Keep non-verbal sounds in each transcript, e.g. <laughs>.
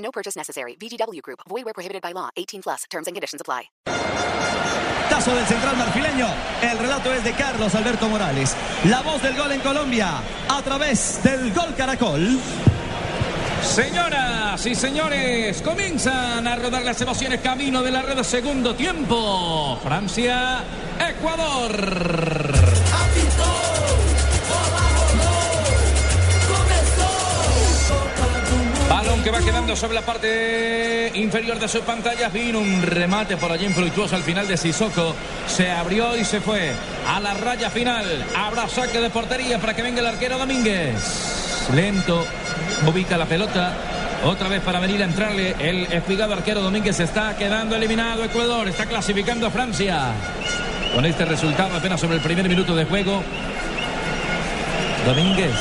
No purchase necessary. VGW Group. Void where prohibited by law. 18 plus. Terms and conditions apply. Tazo del central marfileño. El relato es de Carlos Alberto Morales. La voz del gol en Colombia a través del Gol Caracol. Señoras y señores, comienzan a rodar las emociones camino de la red segundo tiempo. Francia, Ecuador. Que va quedando sobre la parte inferior de sus pantallas. Vino un remate por allí infructuoso al final de Sissoko. Se abrió y se fue a la raya final. Habrá saque de portería para que venga el arquero Domínguez. Lento, ubica la pelota. Otra vez para venir a entrarle el espigado arquero Domínguez está quedando eliminado Ecuador, está clasificando a Francia. Con este resultado apenas sobre el primer minuto de juego. Domínguez.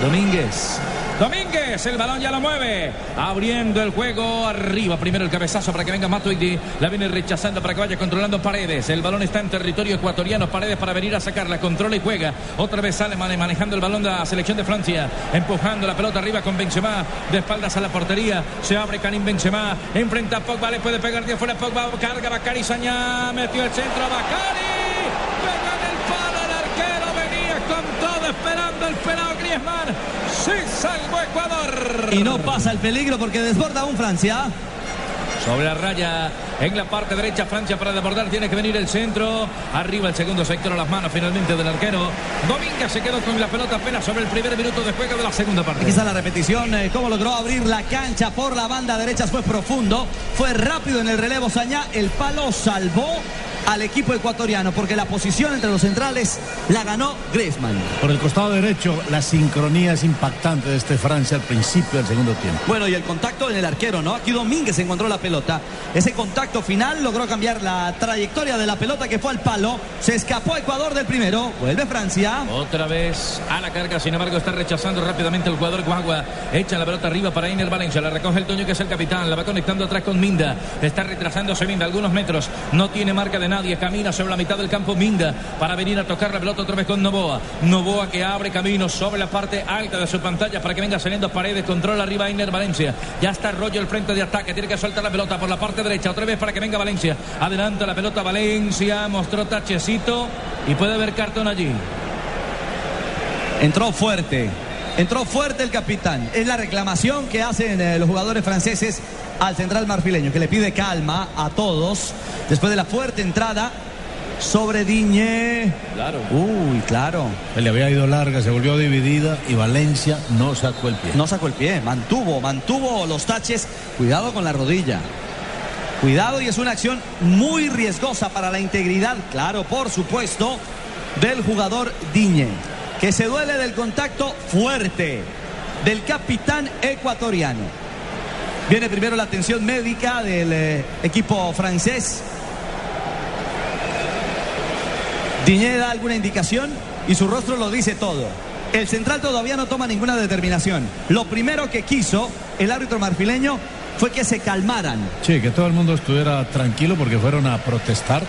Domínguez. Domínguez, el balón ya lo mueve. Abriendo el juego arriba. Primero el cabezazo para que venga Matuidi. La viene rechazando para que vaya controlando Paredes. El balón está en territorio ecuatoriano. Paredes para venir a sacarla. Controla y juega. Otra vez sale manejando el balón de la selección de Francia. Empujando la pelota arriba con Benzema. De espaldas a la portería. Se abre Karim Benzema. Enfrenta a Pogba. Le puede pegar de afuera. Pogba carga. Bacari Sañá. Metió el centro. Bacari. Esperando el pelado Griezmann. Sí, salvo Ecuador. Y no pasa el peligro porque desborda aún Francia. Sobre la raya, en la parte derecha, Francia para desbordar. Tiene que venir el centro. Arriba el segundo sector a las manos finalmente del arquero. Domínguez se quedó con la pelota apenas sobre el primer minuto de juego de la segunda parte. Aquí está la repetición. Eh, cómo logró abrir la cancha por la banda derecha. Fue profundo. Fue rápido en el relevo Sañá. El palo salvó al equipo ecuatoriano porque la posición entre los centrales la ganó Griezmann. Por el costado derecho, la sincronía es impactante de este Francia al principio del segundo tiempo. Bueno, y el contacto en el arquero, ¿no? Aquí Domínguez encontró la pelota. Ese contacto final logró cambiar la trayectoria de la pelota que fue al palo. Se escapó Ecuador del primero. Vuelve Francia. Otra vez a la carga, sin embargo, está rechazando rápidamente el jugador Guagua. Echa la pelota arriba para Iner Valencia. La recoge el Toño, que es el capitán. La va conectando atrás con Minda. Está retrasándose Minda algunos metros. No tiene marca de nadie. Camina sobre la mitad del campo Minda para venir a tocar la pelota otra vez con Novoa. Novoa que abre camino sobre la parte alta de su pantalla para que venga saliendo paredes. Controla arriba Iner Valencia. Ya está Rollo el frente de ataque. Tiene que soltar la pelota por la parte derecha. Otra vez para que venga Valencia. Adelanta la pelota Valencia. Mostró tachecito. Y puede haber cartón allí. Entró fuerte. Entró fuerte el capitán. Es la reclamación que hacen eh, los jugadores franceses al central marfileño, que le pide calma a todos después de la fuerte entrada sobre Diñé. Claro. Uy, claro. Le había ido larga, se volvió dividida y Valencia no sacó el pie. No sacó el pie, mantuvo, mantuvo los taches. Cuidado con la rodilla. Cuidado y es una acción muy riesgosa para la integridad, claro, por supuesto, del jugador Diñé, que se duele del contacto fuerte del capitán ecuatoriano. Viene primero la atención médica del eh, equipo francés. Diñé da alguna indicación y su rostro lo dice todo. El central todavía no toma ninguna determinación. Lo primero que quiso el árbitro marfileño fue que se calmaran. Sí, que todo el mundo estuviera tranquilo porque fueron a protestar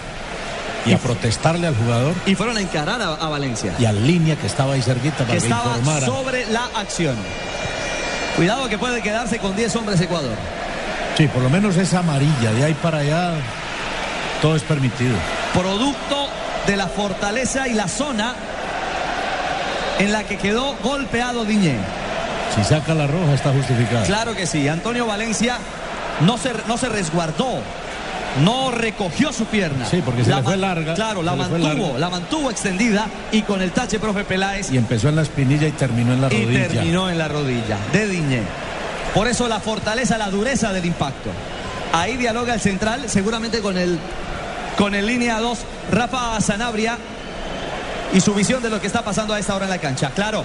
y a protestarle al jugador Y fueron a encarar a, a Valencia. y al línea que estaba ahí cerquita para que que, estaba informara. sobre la acción. Cuidado que puede quedarse con 10 hombres Ecuador. Sí, por lo menos esa amarilla, de ahí para allá todo es permitido. Producto de la fortaleza y la zona en la que quedó golpeado Diñé. Si saca la roja está justificado. Claro que sí. Antonio Valencia no se, no se resguardó. No recogió su pierna. Sí, porque se le fue larga, Claro, la mantuvo, larga. la mantuvo extendida y con el tache, profe Peláez, Y empezó en la espinilla y terminó en la y rodilla. terminó en la rodilla de Diñé. Por eso la fortaleza, la dureza del impacto. Ahí dialoga el central, seguramente con el, con el línea 2, Rafa Sanabria y su visión de lo que está pasando a esta hora en la cancha. Claro.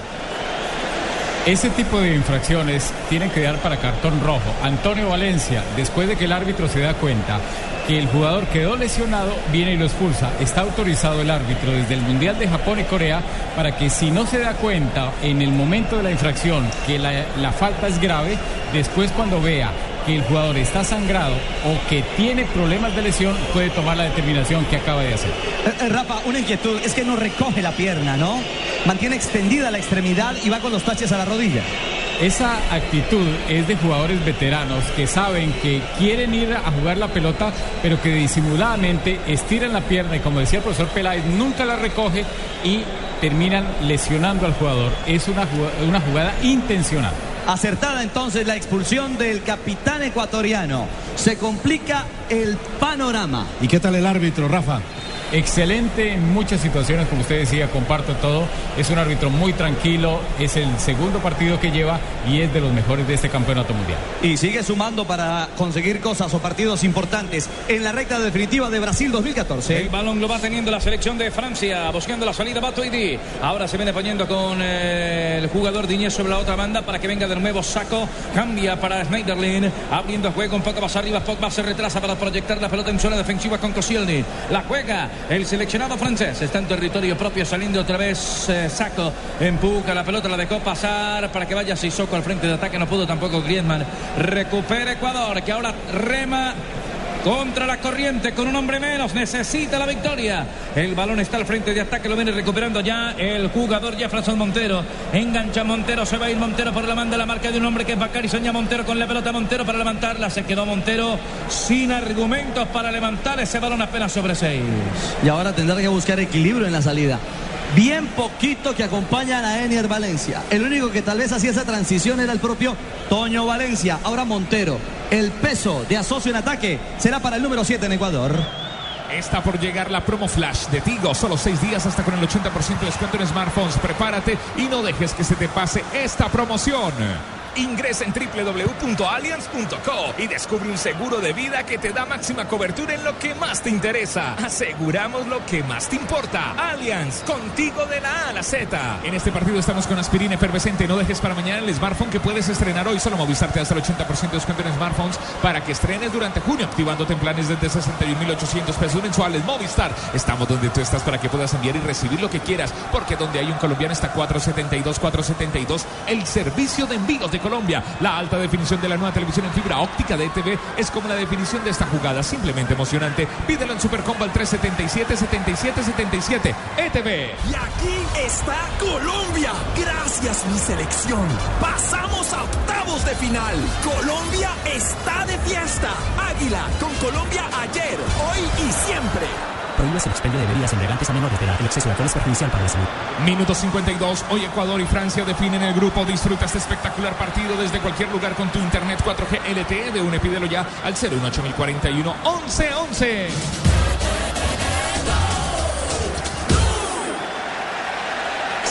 Ese tipo de infracciones tienen que dar para cartón rojo. Antonio Valencia, después de que el árbitro se da cuenta que el jugador quedó lesionado, viene y lo expulsa. Está autorizado el árbitro desde el Mundial de Japón y Corea para que si no se da cuenta en el momento de la infracción que la, falta es grave, después cuando vea que el jugador está sangrado o que tiene problemas de lesión, puede tomar la determinación que acaba de hacer. Eh, eh, Rafa, una inquietud es que no recoge la pierna, ¿no? Mantiene extendida la extremidad y va con los taches a la rodilla. Esa actitud es de jugadores veteranos que saben que quieren ir a jugar la pelota, pero que disimuladamente estiran la pierna y como decía el profesor Peláez, nunca la recoge y terminan lesionando al jugador. Es una jugada, una jugada intencional. Acertada entonces la expulsión del capitán ecuatoriano. Se complica el panorama. ¿Y qué tal el árbitro, Rafa? Excelente en muchas situaciones, como usted decía, comparto todo. Es un árbitro muy tranquilo, es el segundo partido que lleva y es de los mejores de este campeonato mundial. Y sigue sumando para conseguir cosas o partidos importantes en la recta definitiva de Brasil 2014. El balón lo va teniendo la selección de Francia, buscando la salida Batuidi. Ahora se viene poniendo con eh, el jugador Diñez sobre la otra banda para que venga de nuevo Saco. Cambia para Schneiderlin, abriendo juego un poco más arriba. Pogba se retrasa para proyectar la pelota en zona defensiva con Koscielny. La juega el seleccionado francés está en territorio propio, saliendo otra vez eh, Saco. Empuja la pelota, la dejó pasar para que vaya Sissoko al frente de ataque. No pudo tampoco Griezmann. Recupera Ecuador, que ahora rema contra la corriente con un hombre menos. Necesita la victoria. El balón está al frente de ataque. Lo viene recuperando ya el jugador Jefferson Montero. Engancha Montero. Se va a ir Montero por la manda. La marca de un hombre que es Bacari. Soña Montero con la pelota Montero para levantarla. Se quedó Montero sin argumentos para levantar ese balón apenas sobre seis. Y ahora tendrá que buscar equilibrio en la salida. Bien poquito que acompañan a Enier Valencia. El único que tal vez hacía esa transición era el propio Toño Valencia. Ahora Montero. El peso de asocio en ataque será para el número 7 en Ecuador. Está por llegar la promo flash de Tigo. Solo seis días hasta con el 80% de descuento en smartphones. Prepárate y no dejes que se te pase esta promoción. Ingresa en www.allianz.co y descubre un seguro de vida que te da máxima cobertura en lo que más te interesa. Aseguramos lo que más te importa. Allianz, contigo de la A a la Z. En este partido estamos con aspirina efervescente. No dejes para mañana el smartphone que puedes estrenar hoy. Solo Movistar te hasta el 80% de descuento en smartphones para que estrenes durante junio, activándote en planes desde 61.800 pesos mensuales. Movistar, estamos donde tú estás para que puedas enviar y recibir lo que quieras, porque donde hay un colombiano está 472, 472, el servicio de envíos de Colombia. La alta definición de la nueva televisión en fibra óptica de ETV es como la definición de esta jugada, simplemente emocionante. Pídelo en Supercombo al 377 77 77 ETV. Y aquí está Colombia. Gracias, mi selección. Pasamos a octavos de final. Colombia está de fiesta. Águila con Colombia ayer, hoy y siempre. Prohíbes el expendio de bebidas embriagantes a menores de edad. El exceso de alcohol es perjudicial para la salud. Minuto 52. Hoy Ecuador y Francia definen el grupo. Disfruta este espectacular partido desde cualquier lugar con tu internet 4G LTE de un pídelo ya al 018041 1111.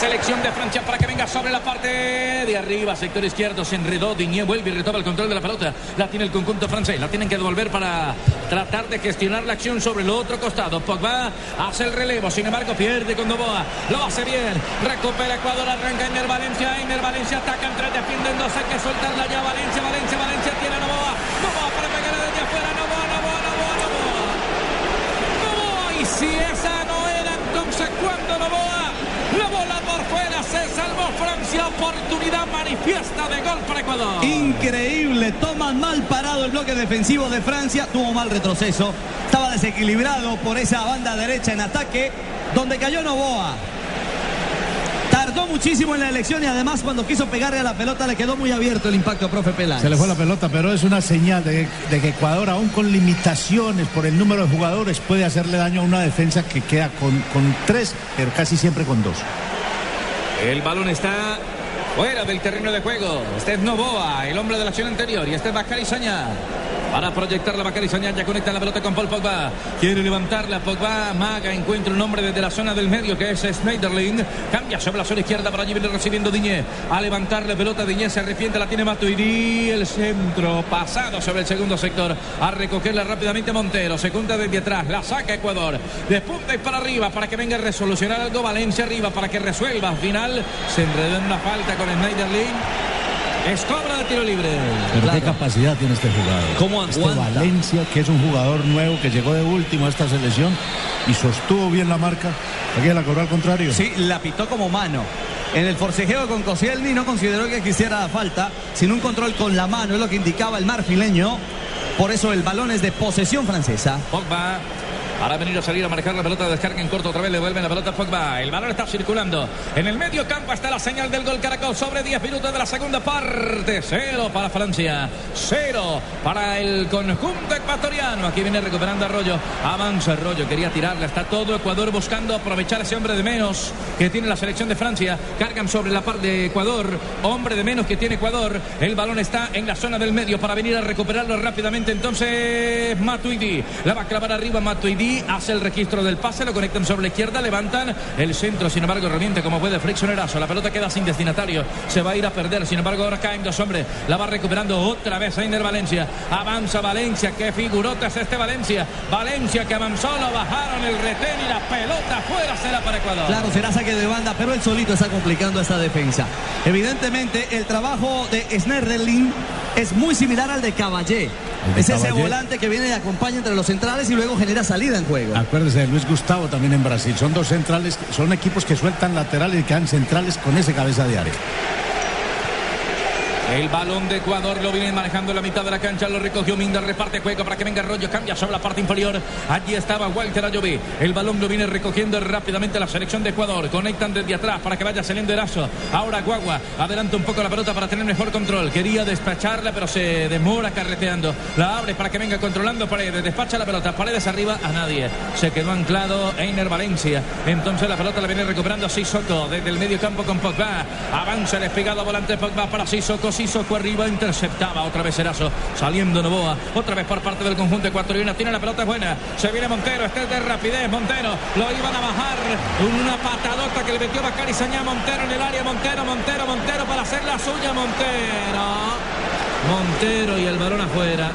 Selección de Francia para que venga sobre la parte de arriba, sector izquierdo, se enredó, Diñé vuelve y retoma el control de la pelota. La tiene el conjunto francés, la tienen que devolver para tratar de gestionar la acción sobre el otro costado. Pogba hace el relevo, sin embargo pierde con Novoa, lo hace bien, recupera Ecuador, arranca Ener Valencia, Ener Valencia ataca entre defienden dos, hay que soltarla ya Valencia, Valencia, Valencia tiene a Novoa, Novoa para pegar desde afuera, Novoa, Novoa, Novoa, Novoa. Novoa, y si esa se salvó Francia. Oportunidad manifiesta de gol para Ecuador. Increíble, toma mal parado el bloque defensivo de Francia, tuvo mal retroceso, estaba desequilibrado por esa banda derecha en ataque, donde cayó Novoa. Tardó muchísimo en la elección y además cuando quiso pegarle a la pelota le quedó muy abierto el impacto, profe Peláez. Se le fue la pelota, pero es una señal de, de que Ecuador, aún con limitaciones por el número de jugadores, puede hacerle daño a una defensa que queda con, con tres, pero casi siempre con dos. El balón está fuera del terreno de juego. Este es Novoa, el hombre de la acción anterior. Y este es Bacari Saña. Para proyectar la Bacari ya conecta la pelota con Paul Pogba. Quiere levantarla Pogba. Maga encuentra un hombre desde la zona del medio que es Schneiderlin. Cambia sobre la zona izquierda. Por allí viene recibiendo Diñé. A levantar la pelota Diñé se arrepiente. La tiene Matuidi. El centro pasado sobre el segundo sector. A recogerla rápidamente Montero. Se cuenta desde atrás. La saca Ecuador. Despunta y para arriba para que venga a resolucionar algo. Valencia arriba para que resuelva. Al final se enredó en una falta con Schneiderlin. Es cobra de tiro libre. Pero qué capacidad tiene este jugador. ¿Cómo Este? Valencia, que es un jugador nuevo que llegó de último a esta selección y sostuvo bien la marca. Aquí la cobró al contrario. Sí, la pitó como mano. En el forcejeo con Koscielny no consideró que quisiera falta, sino un control con la mano, es lo que indicaba el marfileño. Por eso el balón es de posesión francesa. Pogba. Para venir a salir a manejar la pelota, descarga en corto otra vez, le vuelven la pelota a Pogba. El balón está circulando. En el medio campo está la señal del gol Caracol sobre 10 minutos de la segunda parte. Cero para Francia. Cero para el conjunto ecuatoriano. Aquí viene recuperando Arroyo. Avanza Arroyo, quería tirarla. Está todo Ecuador buscando aprovechar ese hombre de menos que tiene la selección de Francia. Cargan sobre la parte de Ecuador. Hombre de menos que tiene Ecuador. El balón está en la zona del medio para venir a recuperarlo rápidamente. Entonces Matuidi. La va a clavar arriba Matuidi. Hace el registro del pase. Lo conectan sobre la izquierda. Levantan el centro. Sin embargo, reviente como puede Friccionerazo. La pelota queda sin destinatario. Se va a ir a perder. Sin embargo, ahora caen dos hombres. La va recuperando otra vez Einer Valencia. Avanza Valencia. Qué figurota es este Valencia. Valencia que avanzó. Lo bajaron el retén y la pelota fuera será para Ecuador. Claro, será saque de banda, pero él solito está complicando esta defensa. Evidentemente, el trabajo de Snerderlin es muy similar al de Caballé. Es ese volante que viene y acompaña entre los centrales y luego genera salida en juego. Acuérdese de Luis Gustavo también en Brasil. Son dos centrales, son equipos que sueltan laterales y quedan centrales con ese cabeza de área. El balón de Ecuador lo viene manejando en la mitad de la cancha. Lo recogió Minda, reparte juego para que venga Rollo. Cambia sobre la parte inferior. Allí estaba Walter Ayoví. El balón lo viene recogiendo rápidamente la selección de Ecuador. Conectan desde atrás para que vaya saliendo Erazo. Ahora Guagua adelanta un poco la pelota para tener mejor control. Quería despacharla, pero se demora carreteando. La abre para que venga controlando Paredes. Despacha la pelota. Paredes arriba a nadie. Se quedó anclado Einer Valencia. Entonces la pelota la viene recuperando Sissoko desde el medio campo con Pogba. Avanza el despegado volante Pogba para Sissoko. Sissoko arriba interceptaba otra vez Erazo. Saliendo Novoa. Otra vez por parte del conjunto ecuatoriano. Tiene la pelota buena. Se viene Montero. Este es de rapidez. Montero. Lo iban a bajar. Una patadota que le metió Bacari Sañá Montero en el área. Montero, Montero, Montero para hacer la suya. Montero. Montero y el balón afuera.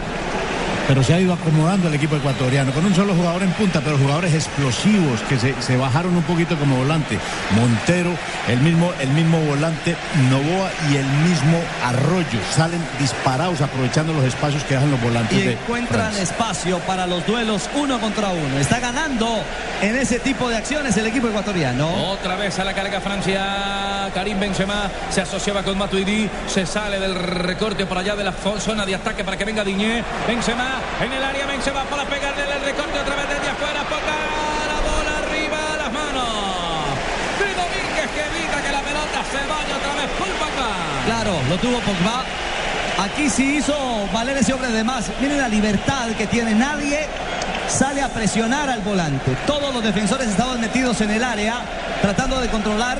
Pero se ha ido acomodando el equipo ecuatoriano con un solo jugador en punta, pero jugadores explosivos que se, se bajaron un poquito como volante. Montero, el mismo, el mismo volante Novoa y el mismo Arroyo salen disparados aprovechando los espacios que dejan los volantes. Y de encuentran Francia. espacio para los duelos uno contra uno. Está ganando en ese tipo de acciones el equipo ecuatoriano. Otra vez a la carga Francia. Karim Benzema se asociaba con Matuidi. Se sale del recorte por allá de la zona de ataque para que venga Diñé. Benzema en el área. Benzema para pegarle el recorte otra vez desde afuera. Poca la bola arriba a las manos. De Domínguez que evita que la pelota se vaya otra vez por Pogba. Claro, lo tuvo Pogba. Aquí sí hizo valer ese hombre de más. Miren la libertad que tiene. Nadie sale a presionar al volante. Todos los defensores estaban metidos en el área tratando de controlar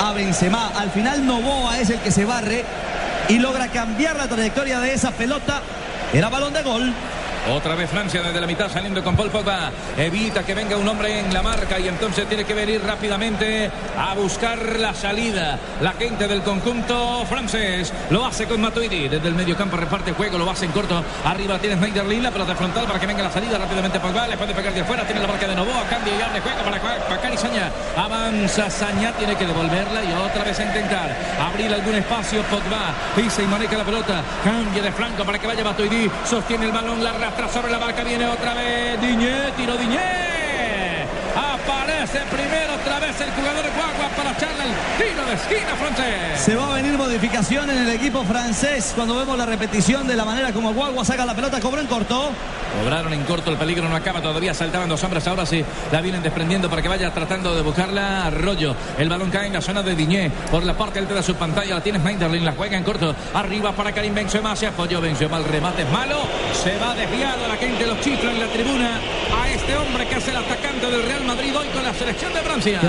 a Benzema. Al final Novoa es el que se barre y logra cambiar la trayectoria de esa pelota. Era balón de gol. Otra vez Francia desde la mitad saliendo con Paul Pogba. Evita que venga un hombre en la marca y entonces tiene que venir rápidamente a buscar la salida. La gente del conjunto francés lo hace con Matuidi. Desde el medio campo reparte juego, lo hace en corto. Arriba tiene Schneiderlin, la pelota frontal para que venga la salida rápidamente Pogba. Le puede pegar de afuera, tiene la marca de Novoa. Cambio y abre juego para Bacari Saña. Avanza Saña, tiene que devolverla y otra vez a intentar abrir algún espacio. Pogba pisa y maneja la pelota. Cambia de flanco para que vaya Matuidi. Sostiene el balón, la arrastra sobre la marca. Viene otra vez Diñé, tiro Diñé. Aparece primero otra vez el jugador Guagua para echarle el tiro de esquina francés. Se va a venir modificación en el equipo francés cuando vemos la repetición de la manera como Guagua saca la pelota, cobró en corto. Cobraron en corto, el peligro no acaba todavía, saltaban dos hombres, ahora sí la vienen desprendiendo para que vaya tratando de buscarla Arroyo. El balón cae en la zona de Diñé, por la parte alta de su pantalla, la tiene Schneiderlin, la juega en corto, arriba para Karim Benzema, se apoyó Benzema, el remate es malo, se va desviado, la gente lo chifla en la tribuna a este hombre que es el atacante del Real Madrid hoy con la selección de Francia.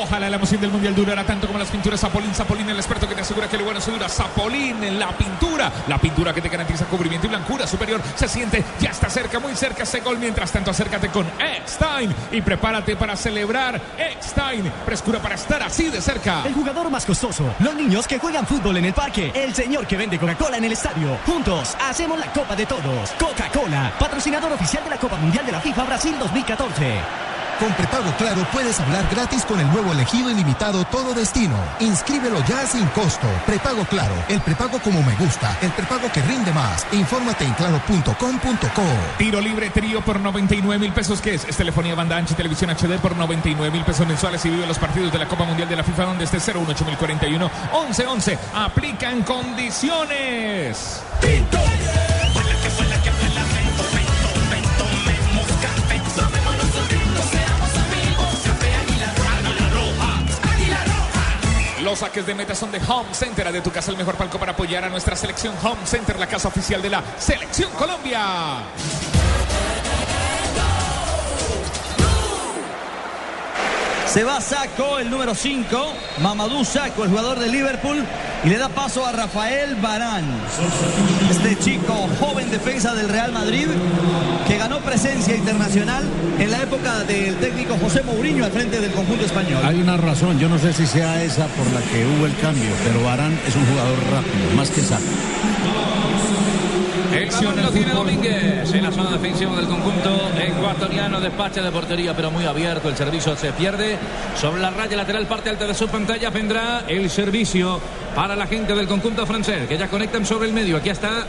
Ojalá la emoción del mundial durara tanto como las pinturas Zapolín. Zapolín, el experto que te asegura que lo bueno se dura. Zapolín, la pintura. La pintura que te garantiza cubrimiento y blancura superior. Se siente, ya está cerca, muy cerca ese gol. Mientras tanto, acércate con Eckstein y prepárate para celebrar. Eckstein, frescura para estar así de cerca. El jugador más costoso, los niños que juegan fútbol en el parque, el señor que vende Coca-Cola en el estadio. Juntos hacemos la Copa de Todos. Coca-Cola, patrocinador oficial de la Copa Mundial de la FIFA Brasil 2014. Con prepago claro puedes hablar gratis con el nuevo elegido ilimitado Todo Destino. Inscríbelo ya sin costo. Prepago claro, el prepago como me gusta, el prepago que rinde más. Infórmate en claro.com.co. Tiro libre trío por 99 mil pesos. ¿Qué es? Es telefonía banda ancha y televisión HD por 99 mil pesos mensuales y vive los partidos de la Copa Mundial de la FIFA donde esté 018041 1111. Aplican condiciones. Los saques de meta son de Home Center. De tu casa, el mejor palco para apoyar a nuestra selección. Home Center, la casa oficial de la Selección Colombia. Se va Saco, el número 5, Mamadou Saco, el jugador de Liverpool, y le da paso a Rafael Barán. Este chico, joven defensa del Real Madrid, que ganó presencia internacional en la época del técnico José Mourinho al frente del conjunto español. Hay una razón, yo no sé si sea esa por la que hubo el cambio, pero Barán es un jugador rápido, más que Saco. Acción lo tiene Domínguez en la zona defensiva del conjunto ecuatoriano. Despacha de portería, pero muy abierto. El servicio se pierde. Sobre la raya lateral, parte alta de su pantalla, vendrá el servicio para la gente del conjunto francés, que ya conectan sobre el medio. Aquí está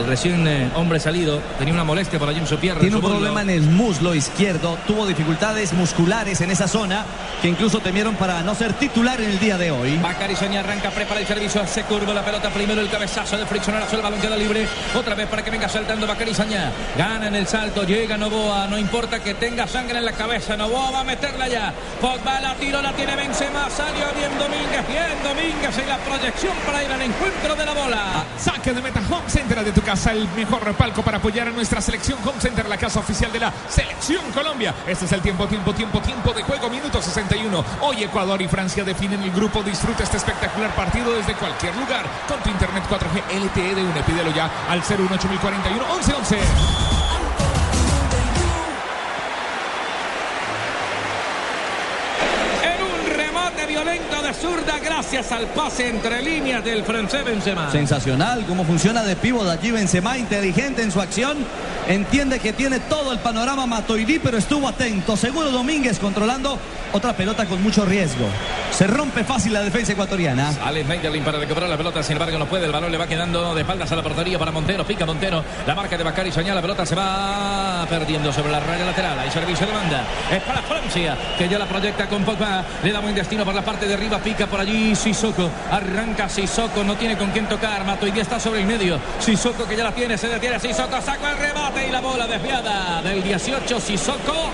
el recién eh, hombre salido. Tenía una molestia por allí en su pierna. Tiene en un muslo. problema en el muslo izquierdo, tuvo dificultades musculares en esa zona que incluso temieron para no ser titular en el día de hoy. Bacari Soña arranca, prepara el servicio, se curva la pelota primero, el cabezazo de Friccionazo, el balón queda libre, otra vez para que venga saltando Bacari Soña, gana en el salto, llega Novoa, no importa que tenga sangre en la cabeza, Novoa va a meterla ya, Pogba la tiro, la tiene Benzema, salió bien Domínguez, bien Domínguez en la proyección para ir al encuentro de la bola. Saque de meta Home Center de tu casa, el mejor palco para apoyar a nuestra selección Home Center, la casa oficial de la Selección Colombia. Este es el tiempo, tiempo, tiempo, tiempo de juego, minuto 61. Hoy Ecuador y Francia definen el grupo. Disfruta este espectacular partido desde cualquier lugar con tu internet 4G LTE de UNE. Pídelo ya al 018041 1111. Zurda gracias al pase entre líneas del francés Benzema. Sensacional cómo funciona de pivo de allí Benzema, inteligente en su acción. Entiende que tiene todo el panorama Matoidí, pero estuvo atento. Seguro Domínguez controlando otra pelota con mucho riesgo. Se rompe fácil la defensa ecuatoriana. Alex Neiderlin para recuperar la pelota, sin embargo no puede, el balón le va quedando de espaldas a la portería para Montero, pica Montero, la marca de Bacari Soñá, la pelota se va perdiendo sobre la raya lateral, hay servicio de banda, es para Francia, que ya la proyecta con Pogba, le da buen destino por la parte de arriba, pica por allí Sissoko, arranca Sissoko, no tiene con quién tocar, Matoidi está sobre el medio, Sissoko que ya la tiene, se detiene Sissoko, saca el remate y la bola desviada del 18 Sissoko,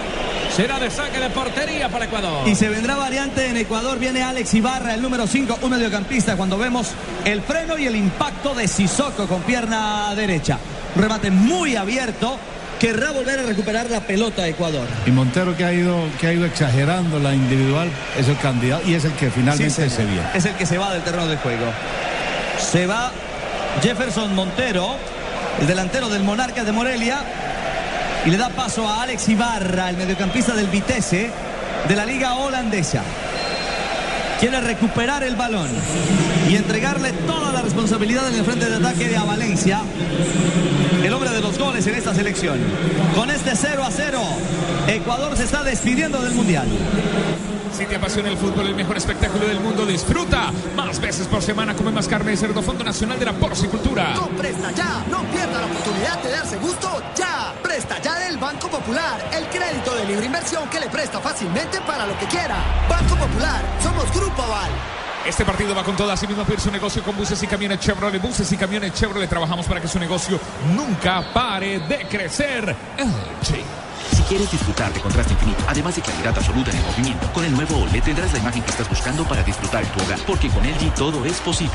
será de saque de portería para Ecuador. Y se vendrá variante en Ecuador. Viene Alex Ibarra, el número 5, un mediocampista. Cuando vemos el freno y el impacto de Sissoko con pierna derecha. Remate muy abierto. Querrá volver a recuperar la pelota a Ecuador. Y Montero que ha ido, que ha ido exagerando la individual es el candidato y es el que finalmente Sí, se viene. Es el que se va del terreno de juego. Se va Jefferson Montero, el delantero del Monarcas de Morelia. Y le da paso a Alex Ibarra, el mediocampista del Vitesse de la liga holandesa. Quiere recuperar el balón y entregarle toda la responsabilidad en el frente de ataque de a Valencia. El hombre de los goles en esta selección. Con este 0 a 0, Ecuador se está despidiendo del Mundial. Si te apasiona el fútbol, el mejor espectáculo del mundo, disfruta. Más veces por semana come más carne de cerdo, Fondo Nacional de la Porcicultura. Con Presta Ya, no pierda la oportunidad de darse gusto ya. Presta Ya del Banco Popular, el crédito de libre inversión que le presta fácilmente para lo que quiera. Banco Popular, somos Grupo Aval. Este partido va con todo, así mismo pedir su negocio con buses y camiones Chevrolet. Buses y camiones Chevrolet. Trabajamos para que su negocio nunca pare de crecer. LG. Quieres disfrutar de contraste infinito, además de claridad absoluta en el movimiento, con el nuevo OLED tendrás la imagen que estás buscando para disfrutar en tu hogar, porque con LG todo es posible.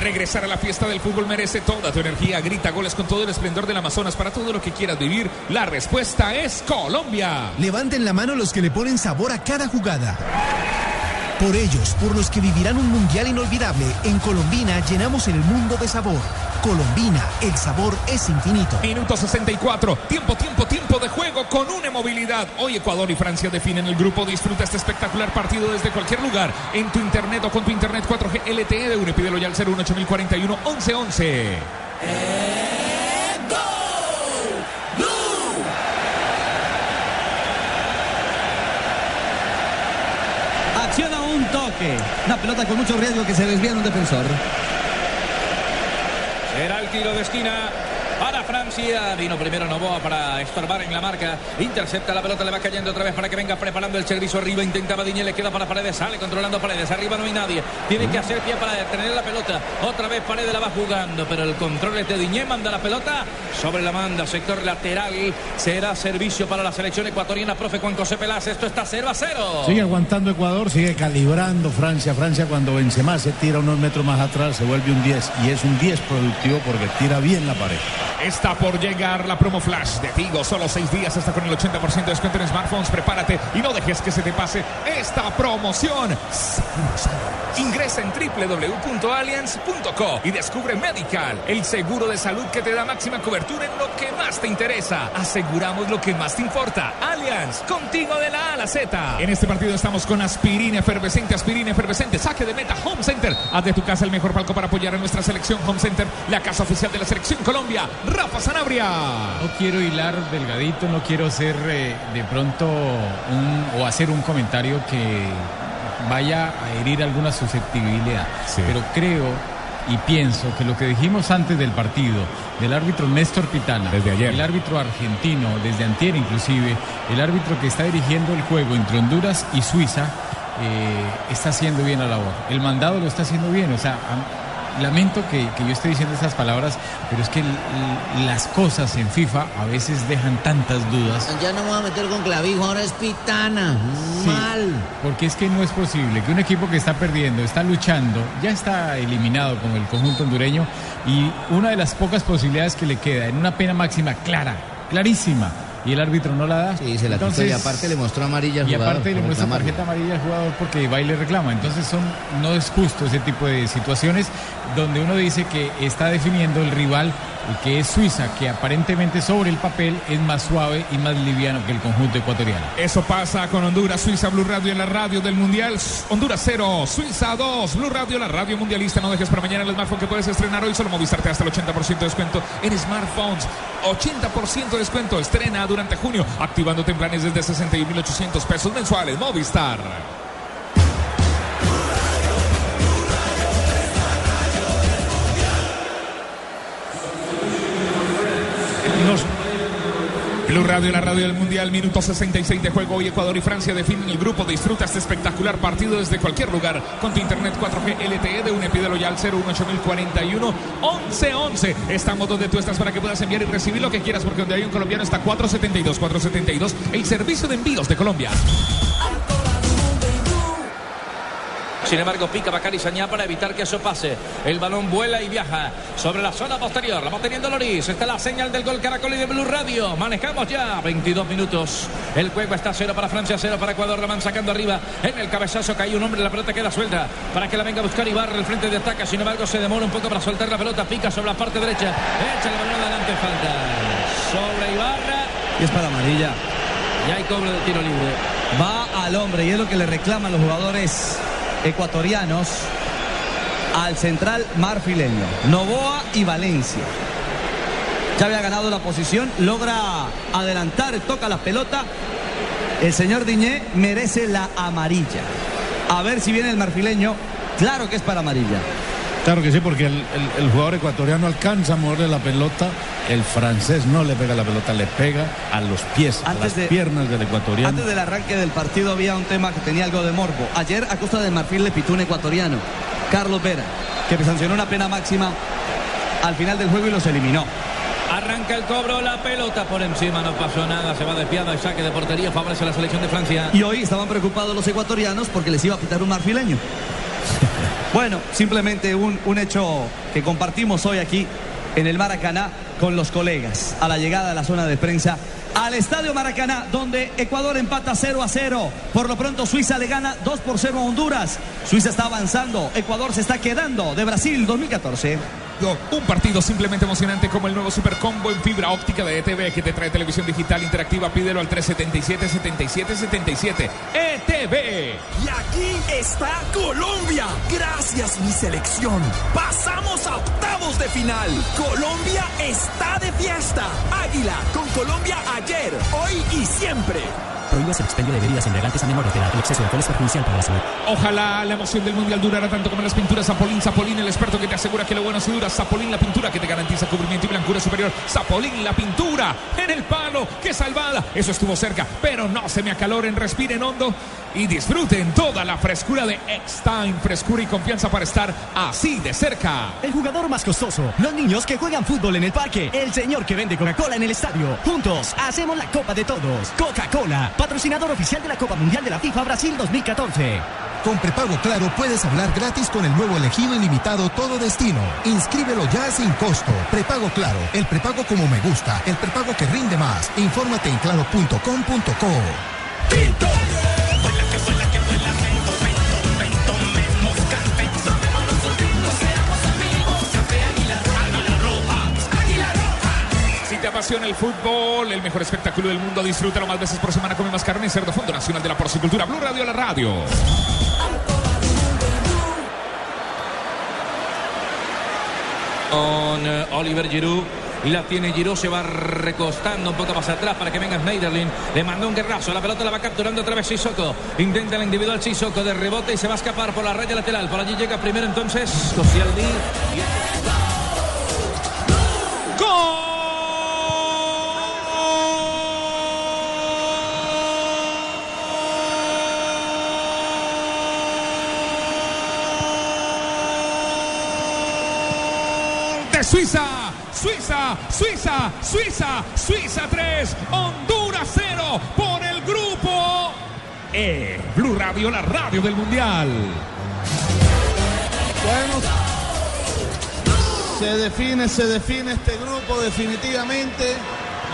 Regresar a la fiesta del fútbol merece toda tu energía. Grita goles con todo el esplendor del Amazonas para todo lo que quieras vivir. La respuesta es Colombia. Levanten la mano los que le ponen sabor a cada jugada. Por ellos, por los que vivirán un mundial inolvidable, en Colombina llenamos el mundo de sabor. Colombina, el sabor es infinito. Minuto 64, tiempo, tiempo, tiempo de juego con una movilidad. Hoy Ecuador y Francia definen el grupo. Disfruta este espectacular partido desde cualquier lugar, en tu internet o con tu internet 4G LTE de UNE. Ya al 01841 1111. Acciona Una pelota con mucho riesgo que se desvía en un defensor. Será el tiro de esquina para Francia. Vino primero Novoa para estorbar en la marca. Intercepta la pelota, le va cayendo otra vez para que venga preparando el servicio arriba. Intentaba Diñé, le queda para Paredes, sale controlando Paredes. Arriba no hay nadie. Tiene que hacer pie para detener la pelota. Otra vez Paredes la va jugando, pero el control es de Diñé. Manda la pelota sobre la manda, sector lateral. Será servicio para la selección ecuatoriana, profe Juan José Peláez. Esto está 0 a 0. Sigue aguantando Ecuador, sigue calibrando Francia. Francia cuando vence más se tira unos metros más atrás, se vuelve un 10 y es un 10 productivo porque tira bien la pared. Está por llegar la promo flash de Tigo. Solo seis días hasta con el 80% de descuento en smartphones. Prepárate y no dejes que se te pase esta promoción. Ingresa en www.allianz.co y descubre Medical, el seguro de salud que te da máxima cobertura en lo que más te interesa. Aseguramos lo que más te importa. Allianz, contigo de la A a la Z. En este partido estamos con aspirina efervescente, aspirina efervescente. Saque de meta Home Center. Haz de tu casa el mejor palco para apoyar a nuestra selección Home Center, la casa oficial de la selección Colombia. Rafa Sanabria. No quiero hilar delgadito, no quiero ser eh, de pronto un, o hacer un comentario que vaya a herir alguna susceptibilidad. Pero creo y pienso que lo que dijimos antes del partido, del árbitro Néstor Pitana, Desde ayer. el árbitro argentino, desde antier inclusive, el árbitro que está dirigiendo el juego entre Honduras y Suiza, eh, está haciendo bien la labor. El mandado lo está haciendo bien, o sea, lamento que, que yo esté diciendo estas palabras, pero es que las cosas en FIFA a veces dejan tantas dudas. Ya no me voy a meter con clavijo, ahora es pitana. Sí, Mal. Porque es que no es posible que un equipo que está perdiendo, está luchando, ya está eliminado con el conjunto hondureño y una de las pocas posibilidades que le queda en una pena máxima clara, clarísima, y el árbitro no la da. Sí, se la quitó y aparte le mostró amarilla al Y jugador aparte le reclamarle. tarjeta amarilla al jugador porque va y le reclama. Entonces son, no es justo ese tipo de situaciones donde uno dice que está definiendo el rival que es Suiza, que aparentemente sobre el papel es más suave y más liviano que el conjunto ecuatoriano. Eso pasa con Honduras, Suiza, Blue Radio en la radio del Mundial. Honduras 0, Suiza 2, Blue Radio, la radio mundialista. No dejes para mañana el smartphone que puedes estrenar hoy. Solo Movistar te da hasta el 80% de descuento en smartphones. 80% de descuento. Estrena durante junio, activándote en planes desde 61.800 pesos mensuales. Movistar. Blue Radio, la radio del Mundial, minuto 66 de juego. Hoy Ecuador y Francia definen el grupo. Disfruta este espectacular partido desde cualquier lugar con tu internet 4G LTE de un pídelo ya al 018041 1111. Estamos donde tú estás para que puedas enviar y recibir lo que quieras porque donde hay un colombiano está 472 472, el servicio de envíos de Colombia. Sin embargo, pica Bacari Sañá para evitar que eso pase. El balón vuela y viaja sobre la zona posterior. La va teniendo Loris. Está la señal del gol Caracol y de Blue Radio. Manejamos ya 22 minutos. El juego está cero para Francia, cero para Ecuador. La van sacando arriba. En el cabezazo cae un hombre. La pelota queda suelta para que la venga a buscar Ibarra. El frente de ataque. Sin embargo, se demora un poco para soltar la pelota. Pica sobre la parte derecha. Echa el balón adelante. Falta sobre Ibarra. Y es para amarilla. Y hay cobro de tiro libre. Va al hombre y es lo que le reclaman los jugadores ecuatorianos al central marfileño. Novoa y Valencia. Ya había ganado la posición, logra adelantar, toca la pelota. El señor Diñé merece la amarilla. A ver si viene el marfileño. Claro que es para amarilla. Claro que sí, porque el, el- el jugador ecuatoriano alcanza a moverle la pelota, el francés no le pega la pelota, le pega a los pies, a las de- piernas del ecuatoriano. Antes del arranque del partido había un tema que tenía algo de morbo. Ayer a Costa del Marfil le pitó un ecuatoriano, Carlos Vera, que sancionó una pena máxima al final del juego y los eliminó. Arranca el cobro, la pelota por encima, no pasó nada, se va desviada y saque de portería, favorece a la selección de Francia. Y hoy estaban preocupados los ecuatorianos porque les iba a pitar un marfileño. <laughs> Bueno, simplemente un, un hecho que compartimos hoy aquí en el Maracaná con los colegas. A la llegada a la zona de prensa al Estadio Maracaná, donde Ecuador empata 0 a 0. Por lo pronto Suiza le gana 2 por 0 a Honduras. Suiza está avanzando, Ecuador se está quedando de Brasil 2014. Un partido simplemente emocionante como el nuevo Super Combo en fibra óptica de ETV que te trae televisión digital interactiva. Pídelo al 377-7777. ETV. Y aquí está Colombia. Gracias, mi selección. Pasamos a octavos de final. Colombia está de fiesta. Águila con Colombia ayer, hoy y siempre. Prohíbas el expendio de bebidas embriagantes a menores de edad. El exceso de alcohol es perjudicial para la salud. Ojalá la emoción del mundial durara tanto como las pinturas Zapolín. Zapolín, el experto que te asegura que lo bueno se dura. Zapolín, la pintura que te garantiza cubrimiento y blancura superior. Zapolín, la pintura en el palo. ¡Qué salvada! Eso estuvo cerca, pero no se me acaloren. Respiren hondo y disfruten toda la frescura de X-Time. Frescura y confianza para estar así de cerca. El jugador más costoso. Los niños que juegan fútbol en el parque. El señor que vende Coca-Cola en el estadio. Juntos hacemos la Copa de Todos. Coca-Cola, patrocinador oficial de la Copa Mundial de la FIFA Brasil 2014. Con prepago claro puedes hablar gratis con el nuevo elegido ilimitado Todo Destino. Inscríbelo ya sin costo. Prepago claro, el prepago como me gusta, el prepago que rinde más. Infórmate en claro.com.co. Apasiona el fútbol, el mejor espectáculo del mundo, disfrútalo más veces por semana con más carne y cerdo Fondo Nacional de la Porcicultura. Blue Radio, la radio. Con eh, Oliver Giroud. La tiene Giroud, se va recostando un poco más atrás para que venga Schneiderlin. Le mandó un guerrazo, la pelota la va capturando otra vez Sissoko. Intenta la individual Sissoko de rebote y se va a escapar por la raya lateral. Por allí llega primero entonces Koscielny. de Suiza. Suiza, Suiza, Suiza, Suiza 3, Honduras 0 por el grupo E. Blue Radio, la radio del Mundial. Bueno, se define, se define este grupo definitivamente.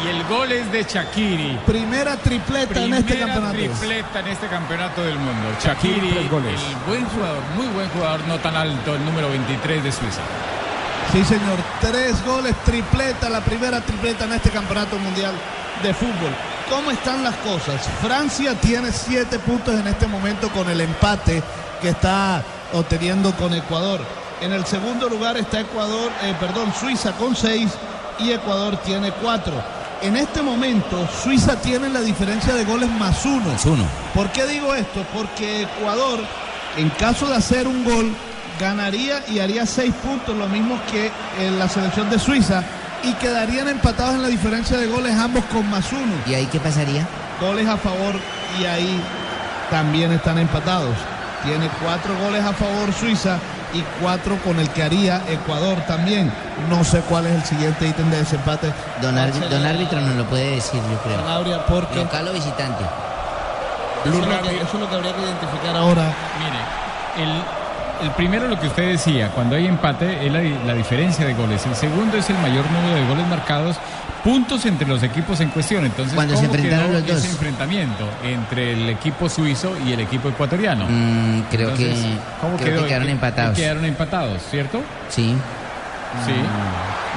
Y el gol es de Shakiri. Primera tripleta en este Primera campeonato. tripleta en este campeonato del mundo. Shakiri, tres goles. el buen jugador, muy buen jugador, no tan alto, el número 23 de Suiza. Sí, señor. Tres goles, tripleta, la primera tripleta en este campeonato mundial de fútbol. ¿Cómo están las cosas? Francia tiene siete puntos en este momento con el empate que está obteniendo con Ecuador. En el segundo lugar está Ecuador, eh, perdón, Suiza con seis y Ecuador tiene cuatro. En este momento, Suiza tiene la diferencia de goles más uno. uno. ¿Por qué digo esto? Porque Ecuador, en caso de hacer un gol, ganaría y haría seis puntos, lo mismo que en la selección de Suiza, y quedarían empatados en la diferencia de goles ambos con más uno. ¿Y ahí qué pasaría? Goles a favor y ahí también están empatados. Tiene cuatro goles a favor Suiza y cuatro con el que haría Ecuador también. No sé cuál es el siguiente ítem de desempate. Don, árbi- don árbitro nos lo puede decir, yo creo. Sanabria, porque Local o visitante. eso es, que, eso es lo que habría que identificar ahora. Mire, el, el primero lo que usted decía, cuando hay empate es la, di- la diferencia de goles. El segundo es el mayor número de goles marcados, puntos entre los equipos en cuestión. Entonces, Cuando se ¿cómo enfrentaron quedó los dos? ese enfrentamiento entre el equipo suizo y el equipo ecuatoriano? Mm, creo Entonces, que, ¿cómo creo quedó? que quedaron empatados. Quedaron empatados, ¿cierto? Sí. Sí.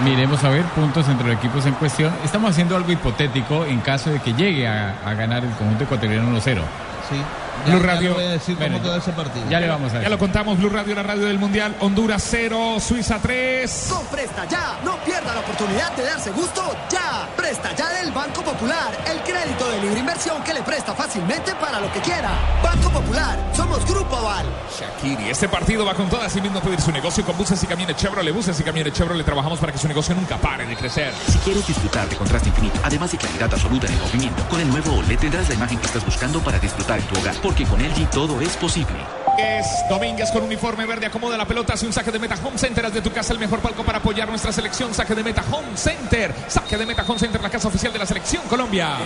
Miremos a ver puntos entre los equipos en cuestión. Estamos haciendo algo hipotético en caso de que llegue a, a ganar el conjunto ecuatoriano 1-0. Sí. Blue Ya- ya Radio. le voy a decir cómo Bueno, quedó ese partido. Ya le vamos a Ya decir. lo contamos, Blue Radio, la radio del Mundial. Honduras 0, Suiza 3. Con Presta Ya, no pierda la oportunidad de darse gusto ya. Presta Ya del Banco Popular, el crédito de libre inversión que le presta fácilmente para lo que quiera. Banco Popular, somos Grupo Aval. Shakiri, este partido va con todas. Así mismo pedir su negocio con buses y camiones Chevrolet. Buses y camiones Chevrolet trabajamos para que su negocio nunca pare de crecer. Si quieres disfrutar de contraste infinito, además de claridad absoluta en el movimiento, con el nuevo OLED tendrás la imagen que estás buscando para disfrutar en tu hogar, porque con LG todo es posible. Es Domínguez con uniforme verde, acomoda la pelota, hace un saque de meta Home Center, haz de tu casa el mejor palco para apoyar nuestra selección. Saque de meta Home Center, saque de meta Home Center, la casa oficial de la selección Colombia.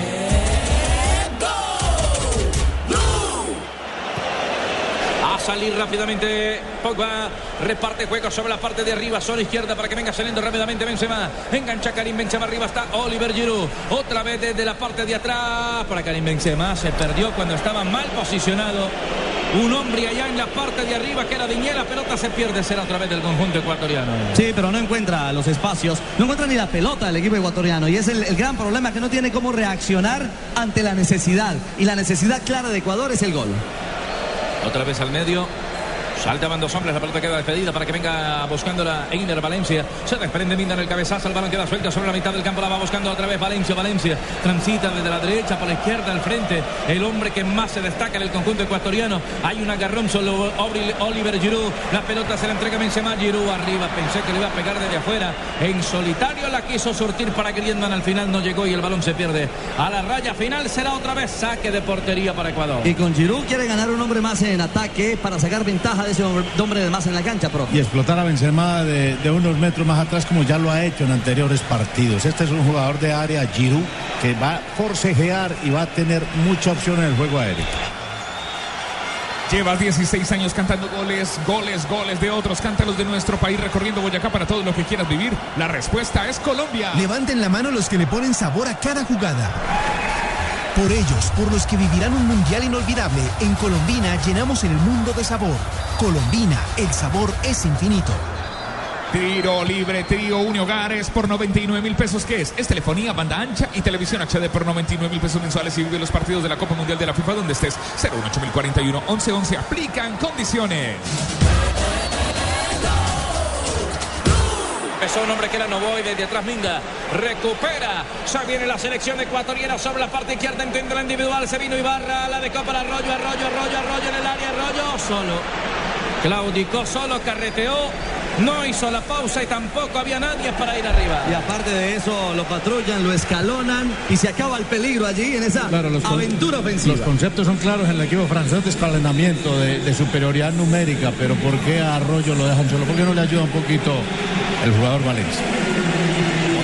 Salir rápidamente Pogba. Reparte juego sobre la parte de arriba, zona izquierda para que venga saliendo rápidamente Benzema. Engancha Karim Benzema arriba está Oliver Giroud. Otra vez desde la parte de atrás para Karim Benzema. Se perdió cuando estaba mal posicionado. Un hombre allá en la parte de arriba que era Diñé. La pelota se pierde. Será otra vez del conjunto ecuatoriano. Sí, pero no encuentra los espacios, no encuentra ni la pelota del equipo ecuatoriano y es el, el gran problema que no tiene cómo reaccionar ante la necesidad y la necesidad clara de Ecuador es el gol. Otra vez al medio. Saltaban dos hombres, la pelota queda despedida para que venga buscando la Einer Valencia. Se desprende Minda en el cabezazo, el balón queda suelto sobre la mitad del campo, la va buscando otra vez Valencia, Valencia. Transita desde la derecha para la izquierda al frente. El hombre que más se destaca en el conjunto ecuatoriano. Hay un agarrón solo Oliver Giroud. La pelota se la entrega Benzema, Giroud arriba. Pensé que le iba a pegar desde afuera. En solitario la quiso surtir para Griezmann. Al final no llegó y el balón se pierde. A la raya final será otra vez saque de portería para Ecuador. Y con Giroud quiere ganar un hombre más en ataque para sacar ventaja de ese hombre, de más en la cancha, profe. Y explotar a Benzema de, de unos metros más atrás como ya lo ha hecho en anteriores partidos. Este es un jugador de área, Giroud, que va a forcejear y va a tener mucha opción en el juego aéreo. Llevas 16 años cantando goles, goles, goles de otros. Cántalos de nuestro país recorriendo Boyacá para todo lo que quieras vivir. La respuesta es Colombia. Levanten la mano los que le ponen sabor a cada jugada. Por ellos, por los que vivirán un mundial inolvidable, en Colombina llenamos el mundo de sabor. Colombina, el sabor es infinito. Tiro libre, trío, une hogares por 99 mil pesos. ¿Qué es? Es telefonía, banda ancha y televisión HD por 99 mil pesos mensuales y vive los partidos de la Copa Mundial de la FIFA donde estés. 018041 1111 aplican condiciones. Empezó un hombre que era Novoy desde atrás Minda. Recupera. Ya viene la selección ecuatoriana sobre la parte izquierda. Entiende la individual. Se vino Ibarra. La de Copa Arroyo, Arroyo, Arroyo, Arroyo en el área. Arroyo solo. Claudicó solo, carreteó. No hizo la pausa y tampoco había nadie para ir arriba. Y aparte de eso, lo patrullan, lo escalonan y se acaba el peligro allí en esa Claro, los con- aventura ofensiva. Los conceptos son claros en el equipo francés de escalonamiento, de, de superioridad numérica, pero ¿por qué a Arroyo lo dejan solo? ¿Por qué no le ayuda un poquito el jugador Valencia?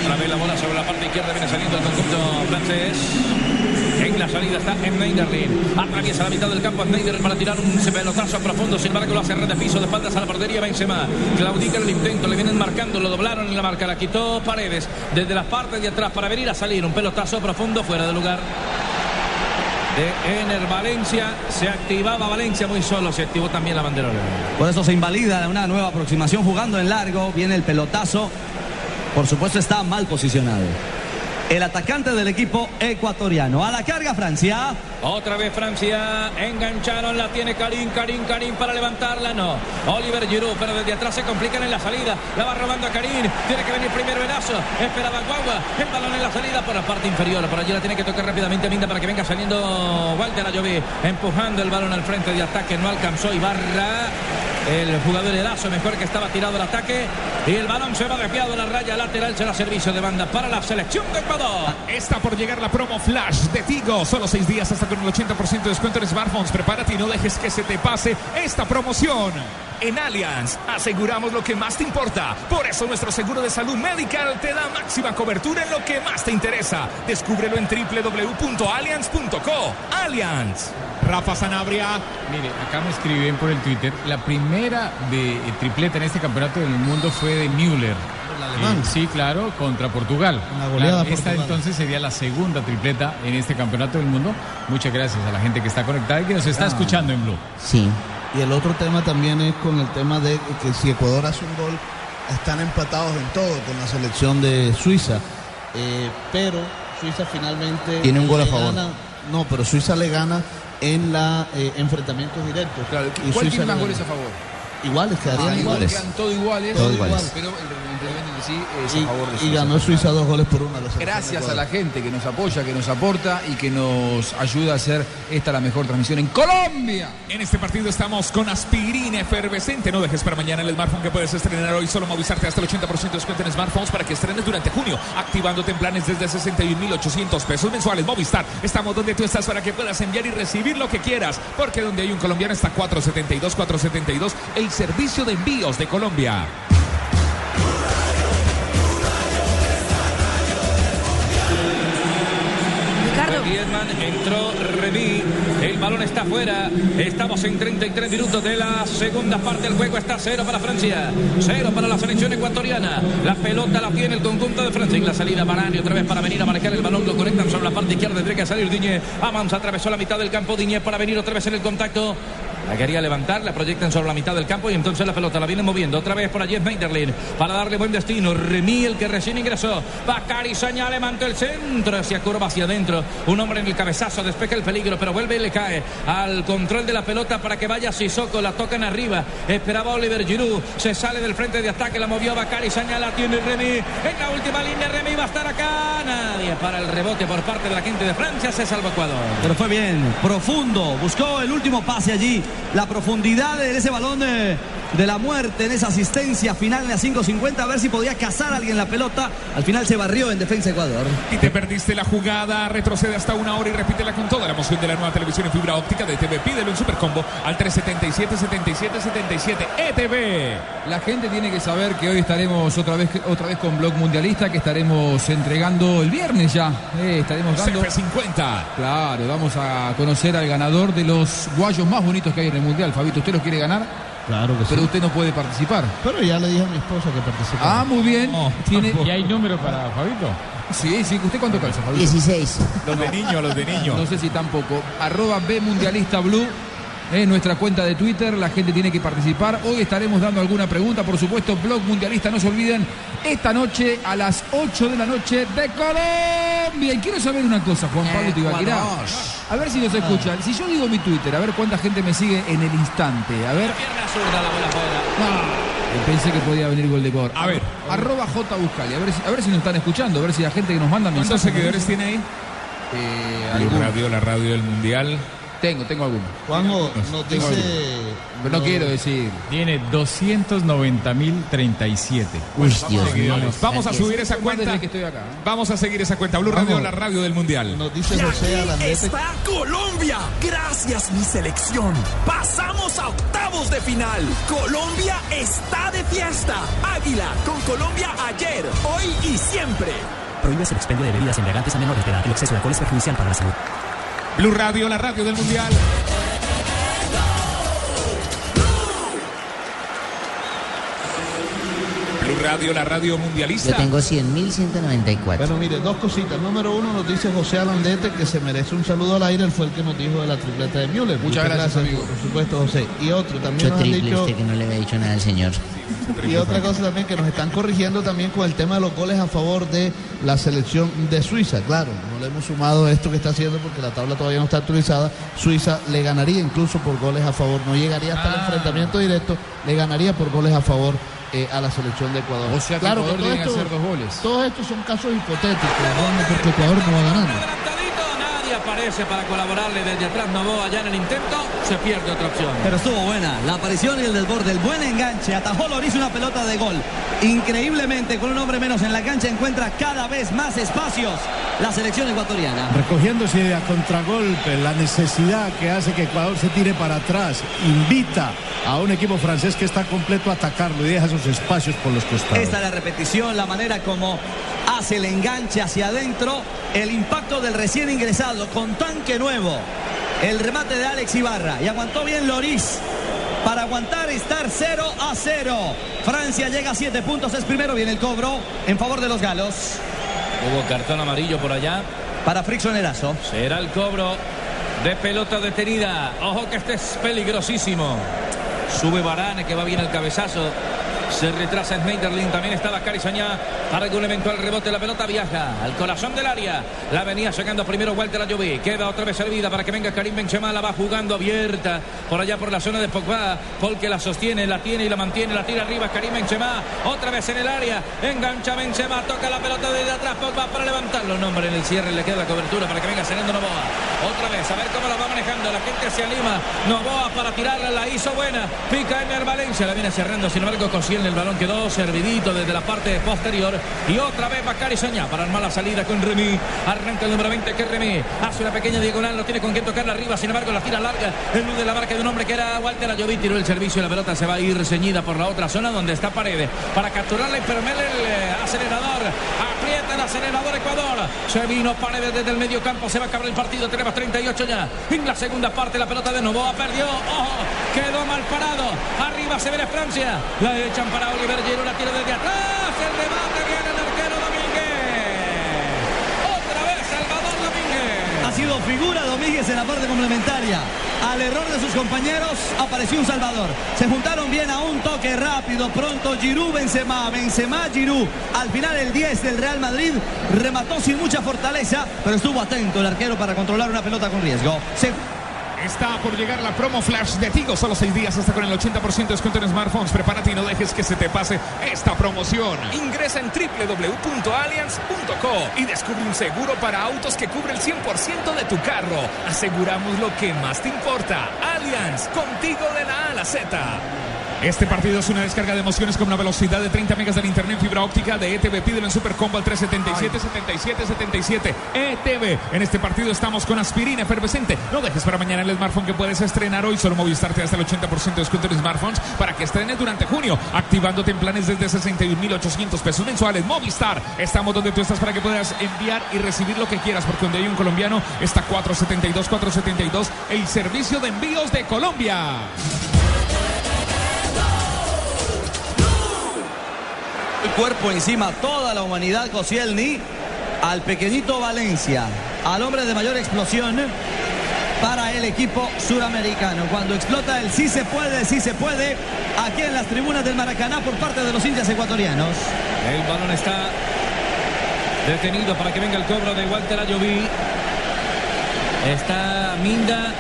Otra vez la bola sobre la parte izquierda viene saliendo el conjunto francés. En la salida está Schneiderlin. Atraviesa la mitad del campo Schneider para tirar un pelotazo profundo. Sin embargo, lo hace red de piso de espaldas a la portería Benzema. Claudica el intento, le vienen marcando, lo doblaron en la marca. La quitó Paredes desde la parte de atrás para venir a salir. Un pelotazo profundo fuera de lugar. De Ener Valencia. Se activaba Valencia muy solo. Se activó también la banderola. Por eso se invalida una nueva aproximación jugando en largo. Viene el pelotazo. Por supuesto está mal posicionado. El atacante del equipo ecuatoriano. A la carga Francia. Otra vez Francia, engancharon, la tiene Karim, Karim, Karim para levantarla, no. Oliver Giroud, pero desde atrás se complican en la salida, la va robando a Karim, tiene que venir primero Verazo, esperaba Guagua, el balón en la salida por la parte inferior, por allí la tiene que tocar rápidamente Minda para que venga saliendo Walter Ayoví, empujando el balón al frente de ataque, no alcanzó Ibarra, el jugador Erazo mejor que estaba tirado el ataque, y el balón se va desviado a la raya lateral, será servicio de banda para la selección de Ecuador. Está por llegar la promo Flash de Tigo. Solo seis días hasta con el 80% de descuento en smartphones. Prepárate y no dejes que se te pase esta promoción. En Allianz aseguramos lo que más te importa. Por eso nuestro seguro de salud medical te da máxima cobertura en lo que más te interesa. Descúbrelo en www.allianz.co. Allianz. Rafa Sanabria. Mire, acá me escriben por el Twitter. La primera de eh, tripleta en este campeonato del mundo fue de Müller. alemán. Eh, sí, claro, contra Portugal. Una goleada Claro, esta Portugal. entonces sería la segunda tripleta en este campeonato del mundo. Muchas gracias a la gente que está conectada y que nos está Ah. escuchando en Blue. Sí. Y el otro tema también es con el tema de que si Ecuador hace un gol, están empatados en todo con la selección de Suiza. Eh, pero Suiza finalmente. Tiene un gol a favor. gana- no, pero Suiza le gana en la eh, enfrentamientos directos. Claro, Y ¿cuál Suiza tiene más le goles a favor? Iguales, quedarían Ah, igual, iguales. quedan todos iguales. Todos iguales. Pero el sí es Y, a favor de y Suiza. ganó Suiza dos goles por uno. a Gracias a la gente que nos apoya, que nos aporta y que nos ayuda a hacer esta la mejor transmisión en Colombia. En este partido estamos con aspirina efervescente. No dejes para mañana el smartphone que puedes estrenar hoy. Solo Movistar hasta el 80% de descuento en smartphones para que estrenes durante junio. Activándote en planes desde 61.800 pesos mensuales. Movistar, estamos donde tú estás para que puedas enviar y recibir lo que quieras. Porque donde hay un colombiano está 472, 472, el servicio de envíos de Colombia. Griezmann, entró Remy, el balón está fuera, estamos en 33 minutos de la segunda parte del juego, está cero para Francia, cero para la selección ecuatoriana, la pelota la tiene el conjunto de Francia, y la salida Barani otra vez para venir a marcar el balón, lo conectan sobre la parte izquierda, tendría que salir Diñe, Amans atravesó la mitad del campo, Diñe para venir otra vez en el contacto, la quería levantar, la proyectan sobre la mitad del campo y entonces la pelota la vienen moviendo otra vez por allí es Meiderlin para darle buen destino. Remy, el que recién ingresó. Bacari Saña levantó el centro, hacia curva hacia adentro. Un hombre en el cabezazo, despeja el peligro, pero vuelve y le cae al control de la pelota para que vaya Sissoko. La tocan arriba. Esperaba Oliver Giroud. Se sale del frente de ataque, la movió Bacari Saña, la tiene Remy. En la última línea, Remy va a estar acá. Nadie para el rebote por parte de la gente de Francia. Se salva Ecuador. Pero fue bien, profundo. Buscó el último pase allí. La profundidad de ese balón de, de la muerte en esa asistencia final en la 5.50. A ver si podía cazar a alguien la pelota. Al final se barrió en defensa Ecuador. Y te perdiste la jugada, retrocede hasta una hora y repítela con toda la emoción de la nueva televisión en fibra óptica de TV. Pídelo en Supercombo al 377 77 77 ETV. La gente tiene que saber que hoy estaremos otra vez, otra vez con Blog Mundialista, que estaremos entregando el viernes ya. Eh, estaremos dando. CF50. Claro, vamos a conocer al ganador de los guayos más bonitos que hay en el Mundial. Fabito, ¿usted los quiere ganar? Claro que sí. Pero usted no puede participar. Pero ya le dije a mi esposa que participara. Ah, muy bien. Tiene... ¿Y hay número para Fabito? Sí, sí. ¿Usted cuánto calza, Fabito? 16. Los de niño, los de niño. No sé si tampoco. Arroba B Mundialista Blue. En nuestra cuenta de Twitter, la gente tiene que participar. Hoy estaremos dando alguna pregunta, por supuesto, Blog Mundialista, no se olviden, esta noche a las 8 de la noche de Colombia. Y quiero saber una cosa, Juan Pablo Tibaquirá. A ver si nos escuchan. Si yo digo mi Twitter, a ver cuánta gente me sigue en el instante. A ver. Ah, Pensé que podía venir gol de Ecuador. A ver. Arroba J Buscali. A ver, si, a ver si nos están escuchando. A ver si la gente que nos manda ¿Cuántos mensajes. seguidores tiene ahí? Eh. Radio, la radio del Mundial. Tengo, tengo algunos. Juanjo nos Tengo dice. Pero no quiero decir. Tiene 290.037. Uy, Dios mío. Vamos a subir esa cuenta. desde que estoy acá. ¿eh? Vamos a seguir esa cuenta. Blue Radio, la radio del Mundial. Nos dice José Alandete. está Colombia. Gracias, mi selección. Pasamos a octavos de final. Colombia está de fiesta. Águila con Colombia ayer, hoy y siempre. Prohíbes el expendio de bebidas embriagantes a menores de edad. El exceso de alcohol es perjudicial para la salud. Blue Radio, la radio del Mundial. Blue Radio, la radio Yo mundialista. tengo 100.194. Bueno, mire, dos cositas. Número uno nos dice José Alandete que se merece un saludo al aire. Él fue el que nos dijo de la tripleta de Müller. Muchas gracias, amigo. Por supuesto, José. Y otro también Mucho nos han triple dicho. usted que no le había dicho nada al señor. Y otra cosa también que nos están corrigiendo también con el tema de los goles a favor de la selección de Suiza. Claro, no le hemos sumado esto que está haciendo porque la tabla todavía no está actualizada. Suiza le ganaría incluso por goles a favor. No llegaría hasta el Ah. enfrentamiento directo, le ganaría por goles a favor eh, a la selección de Ecuador. O sea que claro Ecuador todo que esto- hacer dos goles. Todos estos son casos hipotéticos, ¿no? porque Ecuador no va ganando. Aparece para colaborarle desde atrás. Novoa ya en el intento, se pierde otra opción. Pero estuvo buena la aparición y el desborde, el buen enganche. Atajó Loris una pelota de gol. Increíblemente, con un hombre menos en la cancha, encuentra cada vez más espacios la selección ecuatoriana. Recogiéndose a contragolpe, la necesidad que hace que Ecuador se tire para atrás, invita a un equipo francés que está completo a atacarlo y deja esos espacios por los costados. Esta es la repetición, la manera como hace el enganche hacia adentro, el impacto del recién ingresado con tanque nuevo, el remate de Alex Ibarra y aguantó bien Loris para aguantar y estar 0 a 0. Francia llega a 7 puntos, es primero, viene el cobro en favor de los galos Hubo cartón amarillo por allá. para Frickson Erazo. Será el cobro de pelota detenida. Ojo que este es peligrosísimo. Sube Barane que va bien el cabezazo. Se retrasa Schneiderlin. También estaba Carizañá para algún eventual rebote. La pelota viaja al corazón del área. La venía sacando primero Walter Ayoví. Queda otra vez servida para que venga Karim Benzema. La va jugando abierta por allá por la zona de Pogba. Paul que la sostiene, la tiene y la mantiene. La tira arriba Karim Benzema. Otra vez en el área. Engancha Benzema. Toca la pelota desde atrás. Pogba para levantarlo. No, hombre, en el cierre le queda la cobertura para que venga saliendo Novoa. Otra vez, a ver cómo la va manejando. La gente se anima. Novoa para tirarla. La hizo buena. Pica Emer Valencia. La viene cerrando. Sin embargo, consigue el balón. Quedó servidito desde la parte posterior. Y otra vez Bacari Soñá para armar la salida con Remy. Arranca el número 20 que Remy. Hace una pequeña diagonal. No tiene con quién tocarla arriba. Sin embargo, la tira larga. El de la marca de un hombre que era Walter Ayoví. Tiró el servicio. La pelota se va a ir ceñida por la otra zona donde está Paredes. Para capturarla y permerle el eh, acelerador. Aprieta el acelerador Ecuador. Se vino Paredes desde el medio campo. Se va a acabar el partido. Tenemos 38 ya. En la segunda parte, la pelota de Novoa perdió. Ojo, quedó mal parado. Arriba se ve Francia. La echan para Oliver Giroud. La tira desde atrás. El remate viene el arquero Domínguez. Otra vez Salvador Domínguez. Ha sido figura Domínguez en la parte complementaria. Al error de sus compañeros apareció un Salvador. Se juntaron bien a un toque rápido. Pronto Giroud, Benzema, Benzema, Giroud. Al final el 10 del Real Madrid remató sin mucha fortaleza, pero estuvo atento el arquero para controlar una pelota con riesgo. Se Está por llegar la promo flash de Tigo. Solo seis días hasta con el 80% de descuento en smartphones. Prepárate y no dejes que se te pase esta promoción. Ingresa en www.allianz.co y descubre un seguro para autos que cubre el 100% de tu carro. Aseguramos lo que más te importa. Allianz, contigo de la A Z. Este partido es una descarga de emociones con una velocidad de 30 megas del internet fibra óptica de ETV. Pídelo en Supercombo al 377 77 77 ETV. En este partido estamos con aspirina efervescente. No dejes para mañana el smartphone que puedes estrenar hoy. Solo Movistar te da hasta el 80% de descuento en smartphones para que estrenes durante junio. Activándote en planes desde 61.800 pesos mensuales. Movistar. Estamos donde tú estás para que puedas enviar y recibir lo que quieras. Porque donde hay un colombiano está 472 472 el servicio de envíos de Colombia. Cuerpo encima, toda la humanidad, Koscielny, al pequeñito Valencia, al hombre de mayor explosión para el equipo suramericano. Cuando explota el sí se puede, sí se puede, aquí en las tribunas del Maracaná por parte de los hinchas ecuatorianos. El balón está detenido para que venga el cobro de Walter Ayoví. Está Minda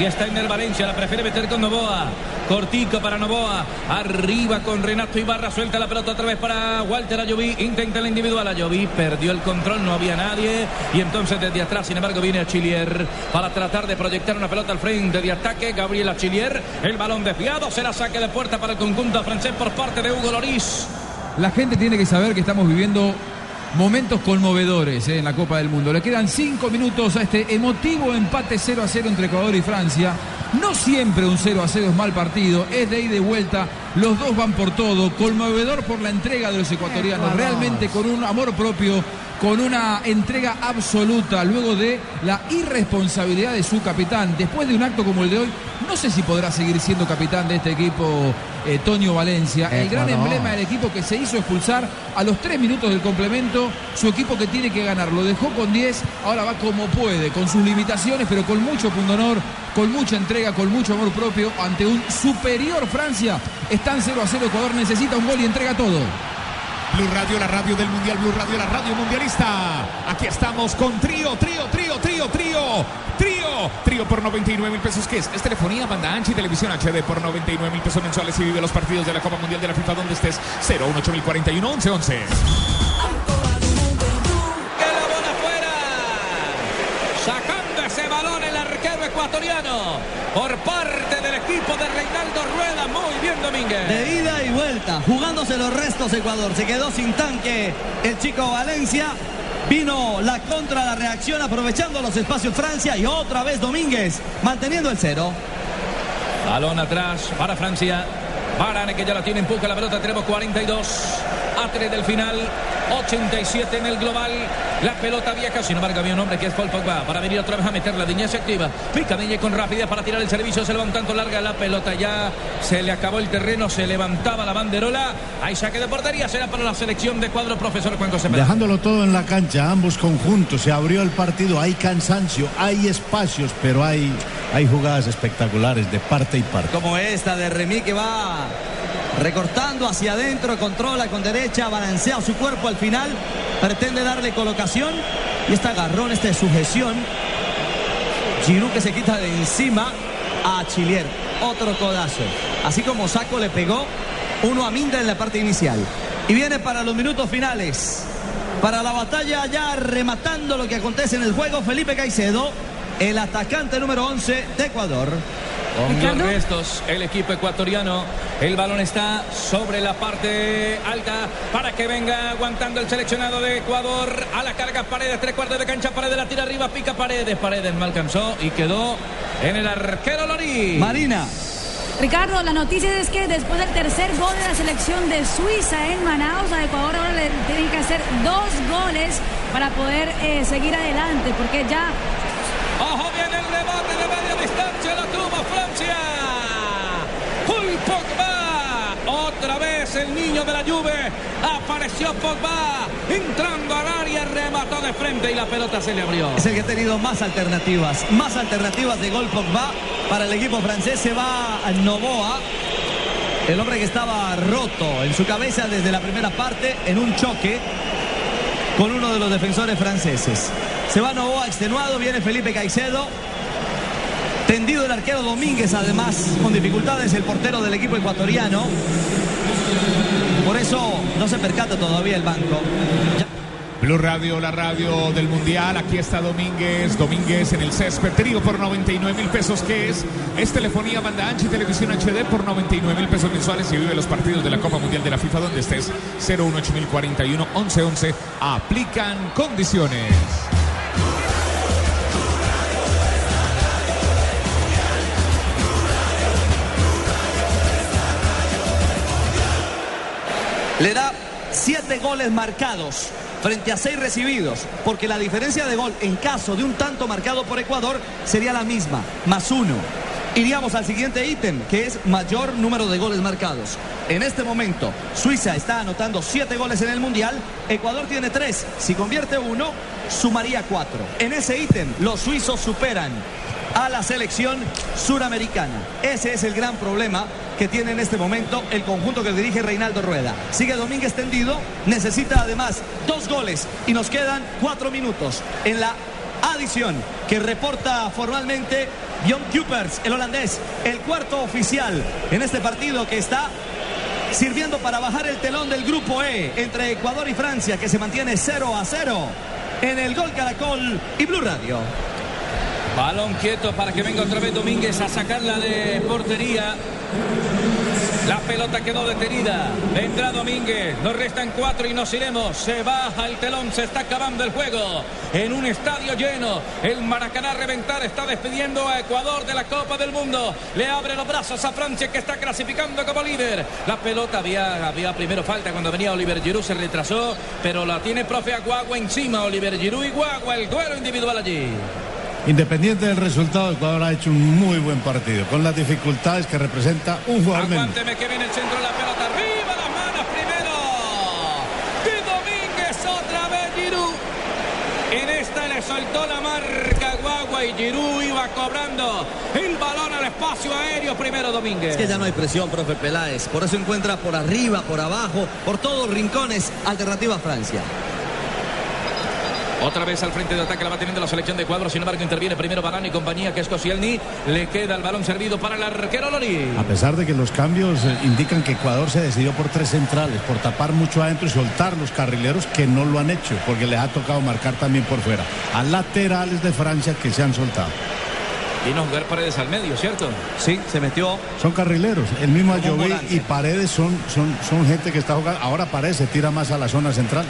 y está en el Valencia, la prefiere meter con Novoa. Cortico para Novoa. Arriba con Renato Ibarra. Suelta la pelota otra vez para Walter Ayoví. Intenta la individual. Ayoví perdió el control. No había nadie. Y entonces desde atrás, sin embargo, viene Achillier para tratar de proyectar una pelota al frente de ataque. Gabriel Achillier. El balón desviado. Será saque de puerta para el conjunto francés por parte de Hugo Loris. La gente tiene que saber que estamos viviendo momentos conmovedores eh, en la Copa del Mundo. Le quedan cinco minutos a este emotivo empate 0 a 0 entre Ecuador y Francia. No siempre un 0 a 0 es mal partido, es de ida y vuelta. Los dos van por todo. Conmovedor por la entrega de los ecuatorianos. Realmente con un amor propio, con una entrega absoluta luego de la irresponsabilidad de su capitán. Después de un acto como el de hoy, no sé si podrá seguir siendo capitán de este equipo eh, Tonio Valencia. El gran Ecuador. emblema del equipo que se hizo expulsar a los tres minutos del complemento. Su equipo que tiene que ganar. Lo dejó con 10, ahora va como puede, con sus limitaciones, pero con mucho pundonor, con mucha entrega, con mucho amor propio ante un superior Francia. Están 0 a 0. Ecuador necesita un gol y entrega todo. Blue Radio, la radio del Mundial, Blue Radio, la radio mundialista. Aquí estamos con trío, trío, trío, trío, trío, trío, trío por 99 mil pesos. ¿Qué es? Es telefonía, banda ancha y televisión HD por 99 mil pesos mensuales y vive los partidos de la Copa Mundial de la FIFA donde estés. 018 11 arquero ecuatoriano por parte del equipo de Reinaldo Rueda. Muy bien, Domínguez. De ida y vuelta, jugándose los restos Ecuador. Se quedó sin tanque el chico Valencia. Vino la contra, la reacción, aprovechando los espacios Francia y otra vez Domínguez, manteniendo el cero. Balón atrás para Francia. Varane que ya la tiene, empuja la pelota. Tenemos 42 a 3 del final. 87 en el global. La pelota vieja. Sin embargo, había un hombre que es Paul Pogba para venir otra vez a meter la Diñez activa. Pica Diñez con rapidez para tirar el servicio. Se le va un tanto larga la pelota. Ya se le acabó el terreno. Se levantaba la banderola. Hay saque de portería. Será para la selección de cuadro profesor Juan José Pérez. Dejándolo todo en la cancha, ambos conjuntos, se abrió el partido, hay cansancio, hay espacios, pero hay, hay jugadas espectaculares de parte y parte. Como esta de Remy que va recortando hacia adentro, controla con derecha, balancea su cuerpo al final, pretende darle colocación y este agarrón, esta sujeción. Giroud que se quita de encima a Chilier, otro codazo. Así como Saco le pegó uno a Minda en la parte inicial. Y viene para los minutos finales. Para la batalla ya rematando lo que acontece en el juego, Felipe Caicedo, el atacante número 11 de Ecuador. Con los restos, el equipo ecuatoriano. El balón está sobre la parte alta para que venga aguantando el seleccionado de Ecuador. A la carga Paredes, tres cuartos de cancha. Paredes la tira arriba, pica Paredes. Paredes no alcanzó y quedó en el arquero Lorí. Marina. Ricardo, la noticia es que después del tercer gol de la selección de Suiza en Manaus, a Ecuador ahora le tienen que hacer dos goles para poder eh, seguir adelante, porque ya Ojo, viene el rebote Otra vez el niño de la Juve. Apareció Pogba. Entrando al área, remató de frente y la pelota se le abrió. Es el que ha tenido más alternativas, más alternativas de gol Pogba para el equipo francés. Se va Novoa, el hombre que estaba roto en su cabeza desde la primera parte en un choque con uno de los defensores franceses. Se va Novoa extenuado, viene Felipe Caicedo. Tendido el arquero Domínguez, además, con dificultades el portero del equipo ecuatoriano. Por eso no se percata todavía el banco. Blue Radio, la radio del Mundial. Aquí está Domínguez. Domínguez en el césped. Digo por 99 mil pesos, que es? Es telefonía, banda ancha y televisión HD por 99 mil pesos mensuales y vive los partidos de la Copa Mundial de la FIFA donde estés. 018041 1111. Aplican condiciones. Le da siete goles marcados frente a seis recibidos, porque la diferencia de gol en caso de un tanto marcado por Ecuador sería la misma, más uno. Iríamos al siguiente ítem, que es mayor número de goles marcados. En este momento, Suiza está anotando siete goles en el Mundial, Ecuador tiene tres. Si convierte uno, sumaría cuatro. En ese ítem, los suizos superan a la selección suramericana. Ese es el gran problema que tiene en este momento el conjunto que dirige Reinaldo Rueda. Sigue Domínguez tendido, necesita además dos goles y nos quedan cuatro minutos en la adición que reporta formalmente Jon Kupers, el holandés, el cuarto oficial en este partido que está sirviendo para bajar el telón del grupo E entre Ecuador y Francia que se mantiene 0 a 0 en el Gol Caracol y Blue Radio. Balón quieto para que venga otra vez Domínguez a sacarla de portería. La pelota quedó detenida. Vendrá Domínguez. Nos restan cuatro y nos iremos. Se baja el telón. Se está acabando el juego. En un estadio lleno. El Maracaná reventar. Está despidiendo a Ecuador de la Copa del Mundo. Le abre los brazos a Francia que está clasificando como líder. La pelota había, había primero falta cuando venía Oliver Giroud. Se retrasó. Pero la tiene profe Aguagua encima. Oliver Giroud y Guagua. El duelo individual allí. Independiente del resultado, Ecuador ha hecho un muy buen partido, con las dificultades que representa un jugador menos. Aguánteme que viene el centro de la pelota. Arriba las manos primero. De Domínguez otra vez Giroud. En esta le soltó la marca Guagua y Giroud iba cobrando el balón al espacio aéreo primero Domínguez. Es que ya no hay presión, profe Peláez. Por eso encuentra por arriba, por abajo, por todos los rincones, alternativa a Francia. Otra vez al frente de ataque la va teniendo la selección de Ecuador. Sin embargo, interviene primero Barán y compañía, que es Koscielny. Le queda el balón servido para el arquero Lori. A pesar de que los cambios eh, indican que Ecuador se decidió por tres centrales, por tapar mucho adentro y soltar los carrileros que no lo han hecho, porque les ha tocado marcar también por fuera. A laterales de Francia que se han soltado. Vino a jugar Paredes al medio, ¿cierto? Sí, se metió. Son carrileros. El mismo Ayoví y Paredes son, son, son gente que está jugando. Ahora Paredes se tira más a la zona central.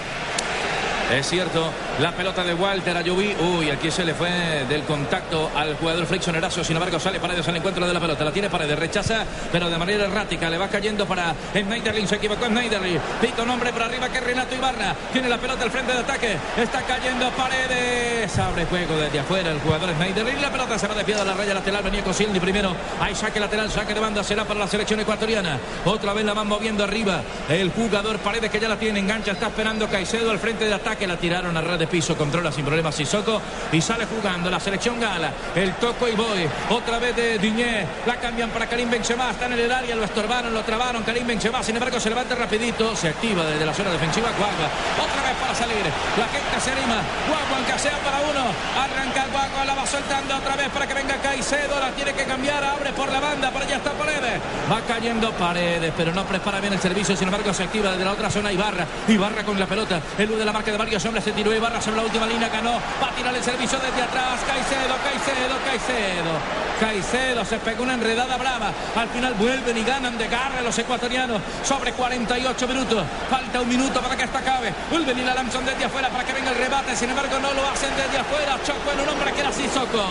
Es cierto, la pelota de Walter Ayubí. Uy, aquí se le fue del contacto al jugador Erazo. Sin embargo, sale Paredes al encuentro de la pelota. La tiene Paredes, rechaza, pero de manera errática. Le va cayendo para Schneiderlin. Se equivocó Schneiderlin. Pito nombre por arriba que Renato Ibarra. Tiene la pelota al frente de ataque. Está cayendo Paredes. Abre juego desde afuera el jugador Schneiderlin. La pelota se va de pie a la raya lateral. Venía Cosildi primero. Hay saque lateral, saque de banda. Será para la selección ecuatoriana. Otra vez la van moviendo arriba. El jugador Paredes que ya la tiene engancha. Está esperando Caicedo al frente de ataque. La tiraron a ras de piso. Controla sin problemas Sissoko. Y sale jugando la selección gala. El toco y voy. Otra vez de Diñé. La cambian para Karim Benzema. Están en el área. Lo estorbaron, lo trabaron. Karim Benzema. Sin embargo, se levanta rapidito. Se activa desde la zona defensiva. Guagua. Otra vez para salir. La gente se anima. Guagua aunque sea para uno. Arranca Guagua. La va soltando otra vez para que venga Caicedo. La tiene que cambiar. Abre por la banda. Para allá está Paredes. Va cayendo Paredes. Pero no prepara bien el servicio. Sin embargo, se activa desde la otra zona Ibarra. Ibarra con la pelota. Elude la marca de varios hombres. Se tiró Ibarra. Barra sobre la última línea, ganó. Va a tirar el servicio desde atrás. Caicedo, Caicedo, Caicedo. Caicedo se pegó una enredada brava. Al final vuelven y ganan de garra los ecuatorianos sobre 48 minutos. Falta un minuto para que esta acabe. Vuelven y la lanzan desde afuera para que venga el rebate. Sin embargo, no lo hacen desde afuera. Chocó en un hombre que era Sissoko.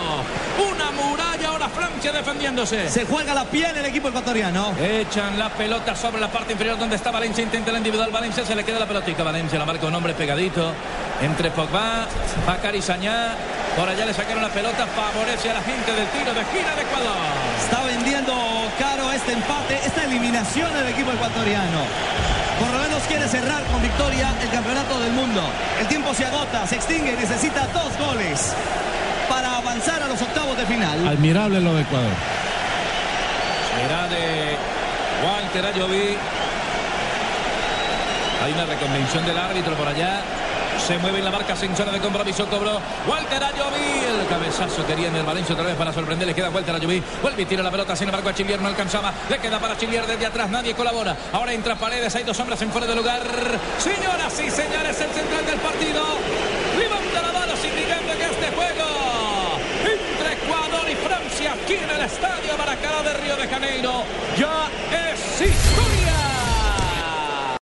Una muralla ahora Francia defendiéndose. Se juega la piel el equipo ecuatoriano. Echan la pelota sobre la parte inferior donde está Valencia. Intenta la individual. Valencia se le queda la pelotica. Valencia la marca un hombre pegadito. Entre Pogba, Bacari Sañá. Por allá le sacaron la pelota. Favorece a la gente del tiro de esquina de Ecuador. Está vendiendo caro este empate, esta eliminación del equipo ecuatoriano. Por lo menos quiere cerrar con victoria el campeonato del mundo. El tiempo se agota, se extingue, necesita dos goles para avanzar a los octavos de final. Admirable lo de Ecuador. Será de Walter Ayoví. Hay una reconvención del árbitro por allá. Se mueve en la marca censura de compromiso. Cobró Walter Ayoví. El cabezazo quería en el Valencia otra vez para sorprender. Le queda Walter Ayoví. Vuelve y tira la pelota. Sin embargo, a Chilier no alcanzaba. Le queda para Chilier desde atrás. Nadie colabora. Ahora entra Paredes. Hay dos hombres en fuera de lugar. Señoras y señores, el central del partido. Levanta la mano significando que este juego entre Ecuador y Francia aquí en el estadio Maracaná de Río de Janeiro ya es historia.